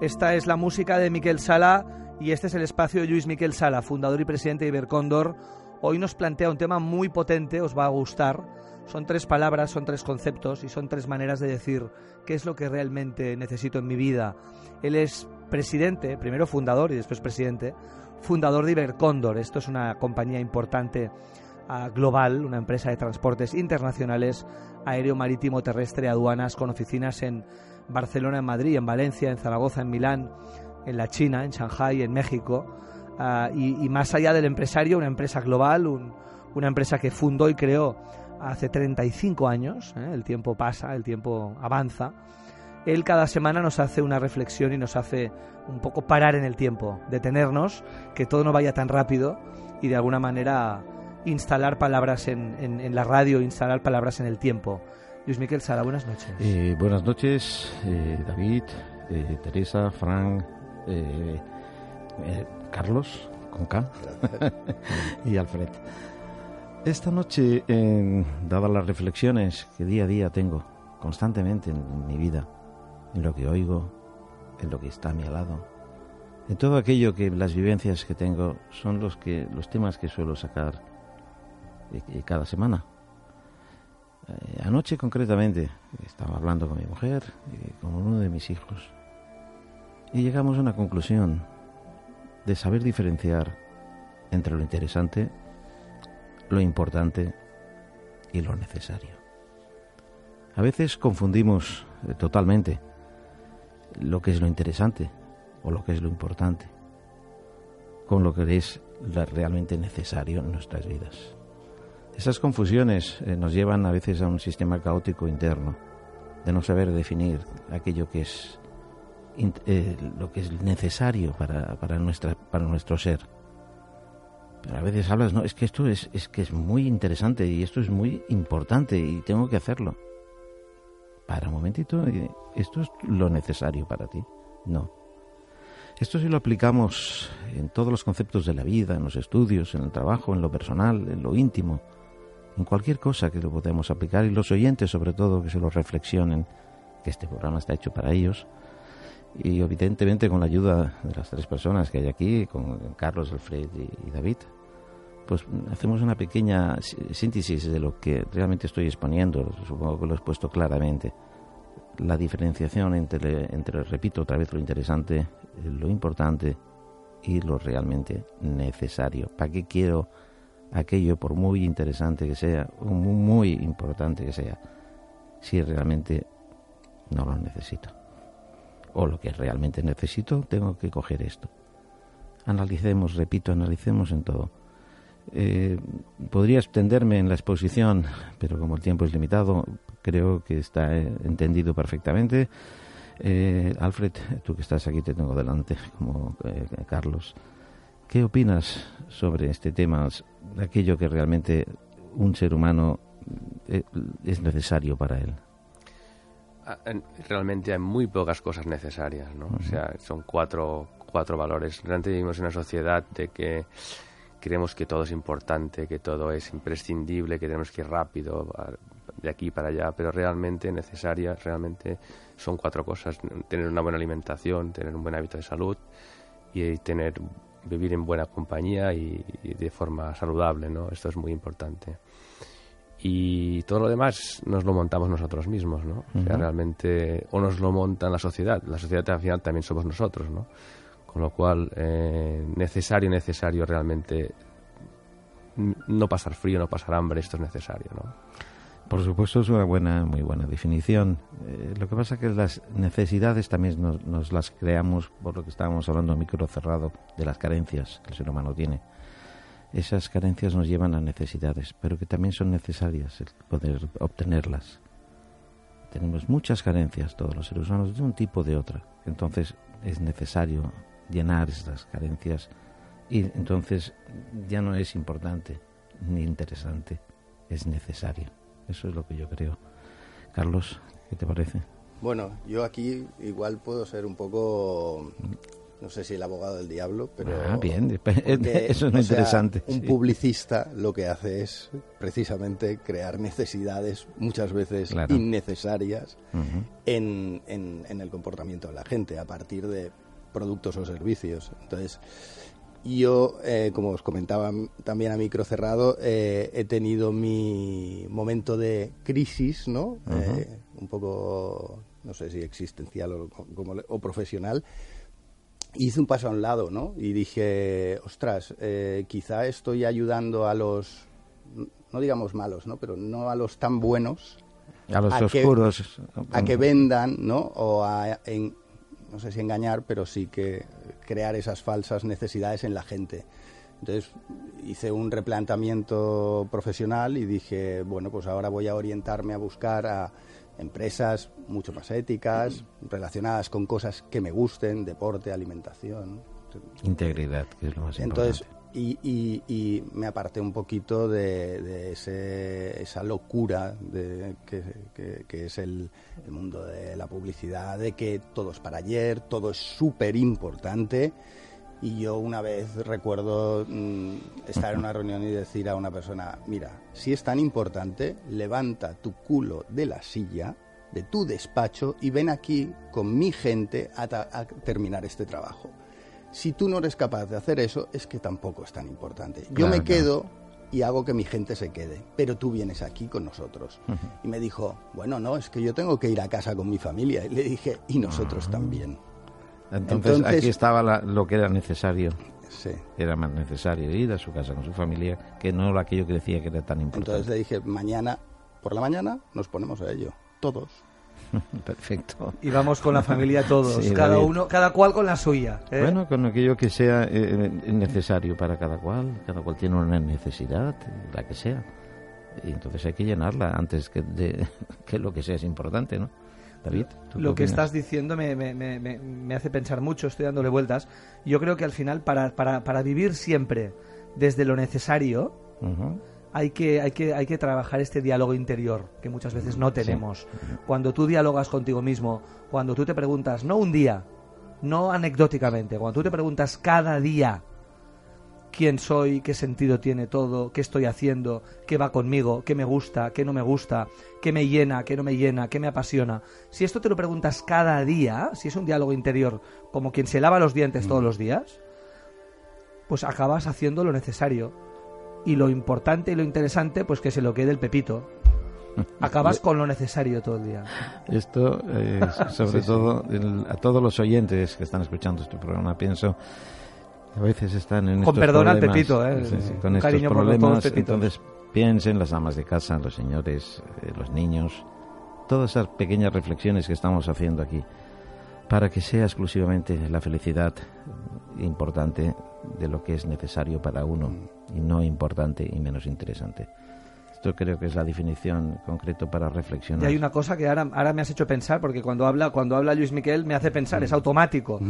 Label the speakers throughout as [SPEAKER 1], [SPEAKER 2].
[SPEAKER 1] Esta es la música de Miquel Sala y este es el espacio de Luis Miquel Sala, fundador y presidente de Ibercóndor. Hoy nos plantea un tema muy potente, os va a gustar. Son tres palabras, son tres conceptos y son tres maneras de decir qué es lo que realmente necesito en mi vida. Él es presidente, primero fundador y después presidente, fundador de Ibercóndor. Esto es una compañía importante global, una empresa de transportes internacionales, aéreo, marítimo, terrestre, aduanas, con oficinas en Barcelona, en Madrid, en Valencia, en Zaragoza, en Milán, en la China, en Shanghai, en México. Ah, y, más allá del empresario, una empresa global, una empresa que fundó y creó hace 35 años, ¿eh? el tiempo pasa, el tiempo avanza. Él cada semana nos hace una reflexión y nos hace un poco parar en el tiempo, detenernos, que todo no vaya tan rápido y de alguna manera instalar palabras en, la radio, instalar palabras en el tiempo. Luis Miquel Sala, buenas noches.
[SPEAKER 2] Eh, buenas noches, eh, David, eh, Teresa, Frank, Carlos, con K, y Alfred. Esta noche, dadas las reflexiones que día a día tengo constantemente en mi vida, en lo que oigo, en lo que está a mi lado, en todo aquello que las vivencias que tengo son los que los temas que suelo sacar cada semana. Eh, anoche concretamente estaba hablando con mi mujer y con uno de mis hijos y llegamos a una conclusión de saber diferenciar entre lo interesante, lo importante y lo necesario. A veces confundimos eh, totalmente lo que es lo interesante o lo que es lo importante con lo que es realmente necesario en nuestras vidas. Esas confusiones eh, nos llevan a veces a un sistema caótico interno, de no saber definir aquello que es eh, lo que es necesario para, para, nuestra, para nuestro ser. Pero a veces hablas, no, es que esto es, es que es muy interesante y esto es muy importante y tengo que hacerlo para un momentito, ¿esto es lo necesario para ti? No. Esto si lo aplicamos en todos los conceptos de la vida, en los estudios, en el trabajo, en lo personal, en lo íntimo, en cualquier cosa que lo podemos aplicar y los oyentes sobre todo que se lo reflexionen, que este programa está hecho para ellos y evidentemente con la ayuda de las tres personas que hay aquí, con Carlos, Alfred y David, pues hacemos una pequeña síntesis de lo que realmente estoy exponiendo, supongo que lo he expuesto claramente. La diferenciación entre, entre, repito otra vez, lo interesante, lo importante y lo realmente necesario. ¿Para qué quiero aquello, por muy interesante que sea, o muy, importante que sea, si realmente no lo necesito? O lo que realmente necesito, tengo que coger esto. Analicemos, repito, analicemos en todo eh, podría extenderme en la exposición, pero como el tiempo es limitado, creo que está eh, entendido perfectamente. Eh, Alfred, tú que estás aquí te tengo delante, como Carlos. ¿Qué opinas sobre este tema, aquello que realmente un ser humano es necesario para él?
[SPEAKER 3] Ah, realmente hay muy pocas cosas necesarias, ¿no? O sea, son cuatro, cuatro valores. Realmente vivimos en una sociedad de que creemos que todo es importante, que todo es imprescindible, que tenemos que ir rápido de aquí para allá, pero realmente necesarias, realmente son cuatro cosas. Tener una buena alimentación, tener un buen hábito de salud y tener vivir en buena compañía y, de forma saludable, ¿no? Esto es muy importante. Y todo lo demás nos lo montamos nosotros mismos, ¿no? O sea, realmente, o nos lo monta la sociedad. La sociedad al final también somos nosotros, ¿no? Con lo cual, eh, necesario, necesario realmente no pasar frío, no pasar hambre, esto es necesario, ¿no?
[SPEAKER 2] Por supuesto, es una buena, muy buena definición. Eh, lo que pasa es que las necesidades también nos, las creamos por lo que estábamos hablando, micro cerrado, de las carencias que el ser humano tiene. Esas carencias nos llevan a necesidades, pero que también son necesarias el poder obtenerlas. Tenemos muchas carencias todos los seres humanos de un tipo o de otra. Entonces es necesario llenar esas carencias y entonces ya no es importante ni interesante, es necesario. Eso es lo que yo creo. Carlos, ¿qué te parece?
[SPEAKER 4] Bueno, yo aquí igual puedo ser un poco no sé si el abogado del diablo, pero...
[SPEAKER 2] Ah, bien, eso es muy interesante.
[SPEAKER 4] un publicista lo que hace es precisamente crear necesidades muchas veces innecesarias en, en, el comportamiento de la gente a partir de productos o servicios. Entonces, yo, eh, como os comentaba también a micro cerrado, eh, he tenido mi momento de crisis, ¿no? Eh, un poco, no sé si existencial o, como, o profesional, hice un paso a un lado, ¿no? Y dije, ostras, eh, quizá estoy ayudando a los, no digamos malos, ¿no? Pero no a los tan buenos.
[SPEAKER 2] A los oscuros.
[SPEAKER 4] a que vendan, ¿no? O a, no sé si engañar, pero sí que crear esas falsas necesidades en la gente. Entonces hice un replanteamiento profesional y dije, bueno, pues ahora voy a orientarme a buscar a empresas mucho más éticas, relacionadas con cosas que me gusten, deporte, alimentación.
[SPEAKER 2] Integridad, que es lo más
[SPEAKER 4] Entonces,
[SPEAKER 2] importante.
[SPEAKER 4] Y, y, me aparté un poquito de, esa locura que, es el, mundo de la publicidad, de que todo es para ayer, todo es súper importante. Y yo una vez recuerdo mm, estar en una reunión y decir a una persona, mira, si es tan importante, levanta tu culo de la silla, de tu despacho y ven aquí con mi gente a, terminar este trabajo. Si tú no eres capaz de hacer eso, es que tampoco es tan importante. Yo me quedo y hago que mi gente se quede, pero tú vienes aquí con nosotros. Y me dijo, bueno, no, es que yo tengo que ir a casa con mi familia. Y le dije, y nosotros ah. también.
[SPEAKER 2] Entonces, aquí estaba lo que era necesario. Sí. Era más necesario ir a su casa con su familia que no aquello que decía que era tan importante.
[SPEAKER 4] Entonces le dije, mañana, por la mañana, nos ponemos a ello, todos.
[SPEAKER 2] Perfecto.
[SPEAKER 1] Y vamos con la familia todos, cada uno, cada cual con la suya.
[SPEAKER 2] ¿eh? Bueno, con aquello que sea eh, necesario para cada cual, cada cual tiene una necesidad, la que sea. Y entonces hay que llenarla antes que, de, que lo que sea es importante, ¿no? David,
[SPEAKER 1] lo que estás diciendo me, me, me, me, hace pensar mucho, estoy dándole vueltas. Yo creo que al final, para, para, para vivir siempre desde lo necesario, hay, que, hay, que, hay que trabajar este diálogo interior que muchas veces no tenemos. Cuando tú dialogas contigo mismo, cuando tú te preguntas, no un día, no anecdóticamente, cuando tú te preguntas cada día, quién soy, qué sentido tiene todo, qué estoy haciendo, qué va conmigo, qué me gusta, qué no me gusta, qué me llena, qué no me llena, qué me apasiona. Si esto te lo preguntas cada día, si es un diálogo interior como quien se lava los dientes todos los días, pues acabas haciendo lo necesario. Y lo importante y lo interesante, pues que se lo quede el pepito. Acabas con lo necesario todo el día.
[SPEAKER 2] Esto, sobre todo, a todos los oyentes que están escuchando este programa, pienso a veces están en
[SPEAKER 1] con perdón al Pepito, ¿eh?
[SPEAKER 2] con estos problemas. Entonces piensen las amas de casa, los señores, eh, los niños, todas esas pequeñas reflexiones que estamos haciendo aquí, para que sea exclusivamente la felicidad importante de lo que es necesario para uno y no importante y menos interesante. Esto creo que es la definición concreto para reflexionar.
[SPEAKER 1] Y hay una cosa que ahora, ahora me has hecho pensar, porque cuando habla, cuando habla Luis Miquel me hace pensar, es automático.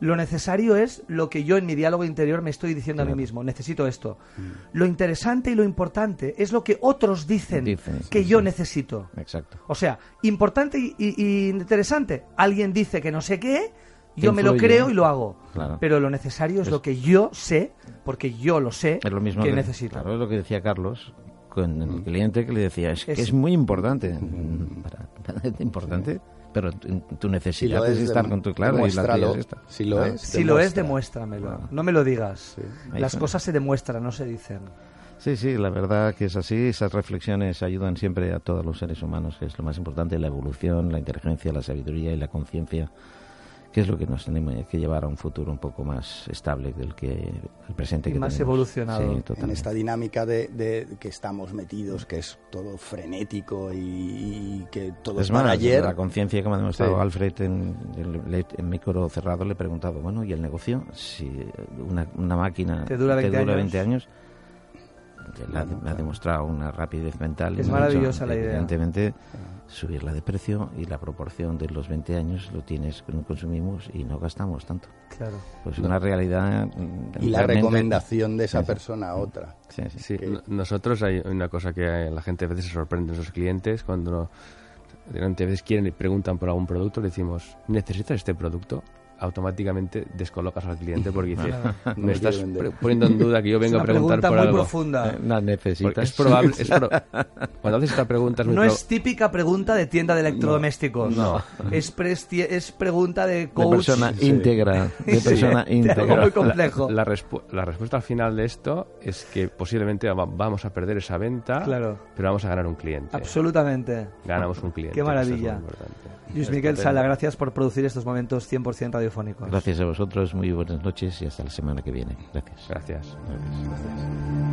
[SPEAKER 1] Lo necesario es lo que yo en mi diálogo interior me estoy diciendo a mí mismo. Necesito esto. Mm. Lo interesante y lo importante es lo que otros dicen, que yo necesito.
[SPEAKER 2] Exacto.
[SPEAKER 1] O sea, importante y, interesante. Alguien dice que no sé qué, yo me lo creo y lo hago. Pero lo necesario es, lo que yo sé, porque yo lo sé,
[SPEAKER 2] es lo mismo
[SPEAKER 1] que, necesito.
[SPEAKER 2] Claro, es lo que decía Carlos con el mm. cliente que le decía, es, que es muy importante. Mm. importante pero tu necesidad es, estar con tu claro y la
[SPEAKER 4] es Si lo es,
[SPEAKER 1] si lo es, demuéstramelo. No me lo digas. Las cosas se demuestran, no se dicen.
[SPEAKER 2] Sí, sí, la verdad que es así. Esas reflexiones ayudan siempre a todos los seres humanos, que es lo más importante, la evolución, la inteligencia, la sabiduría y la conciencia que es lo que nos tenemos que llevar a un futuro un poco más estable del que el presente
[SPEAKER 1] y
[SPEAKER 2] que
[SPEAKER 1] más evolucionado.
[SPEAKER 4] En esta dinámica de, que estamos metidos que es todo frenético y, que todo es,
[SPEAKER 2] para
[SPEAKER 4] ayer.
[SPEAKER 2] la conciencia que me ha demostrado Alfred en, en, micro cerrado le he preguntado bueno y el negocio si una, una máquina
[SPEAKER 1] te dura 20,
[SPEAKER 2] años me ha demostrado una rapidez mental.
[SPEAKER 1] Es maravillosa la idea.
[SPEAKER 2] Evidentemente, subirla de precio y la proporción de los 20 años lo tienes, consumimos y no gastamos tanto.
[SPEAKER 1] Claro.
[SPEAKER 2] Pues una realidad.
[SPEAKER 4] Y la recomendación de esa persona a otra.
[SPEAKER 3] Sí, sí. Nosotros hay una cosa que la gente a veces se sorprende, nuestros clientes, cuando a veces quieren y preguntan por algún producto, le decimos, ¿necesitas este producto? Automáticamente descolocas al cliente porque dices,
[SPEAKER 4] No
[SPEAKER 3] me estás
[SPEAKER 4] quiere vender".
[SPEAKER 3] pre- poniendo en duda que yo
[SPEAKER 1] Es
[SPEAKER 3] vengo a preguntar
[SPEAKER 1] pregunta
[SPEAKER 3] por
[SPEAKER 1] muy
[SPEAKER 3] algo.
[SPEAKER 1] profunda.
[SPEAKER 2] La
[SPEAKER 3] Porque
[SPEAKER 2] necesitas.
[SPEAKER 3] es probable, es pro- cuando haces esta pregunta es muy
[SPEAKER 1] No es típica pregunta de tienda de electrodomésticos.
[SPEAKER 3] No.
[SPEAKER 1] Es, presti- es pregunta de
[SPEAKER 2] de
[SPEAKER 1] coach.
[SPEAKER 2] persona íntegra. De persona
[SPEAKER 1] Sí.
[SPEAKER 2] íntegra.
[SPEAKER 1] Muy complejo.
[SPEAKER 3] La, respu- la respuesta al final de esto es que posiblemente va- vamos a perder esa venta,
[SPEAKER 1] Claro.
[SPEAKER 3] pero vamos a ganar un cliente.
[SPEAKER 1] Absolutamente.
[SPEAKER 3] Ganamos un cliente.
[SPEAKER 1] Qué
[SPEAKER 3] es
[SPEAKER 1] maravilla.
[SPEAKER 3] importante.
[SPEAKER 1] Luis Miguel Sala, gracias por producir estos momentos 100%
[SPEAKER 2] Gracias a vosotros, muy buenas noches y hasta la semana que viene. Gracias.
[SPEAKER 3] Gracias.
[SPEAKER 2] Gracias.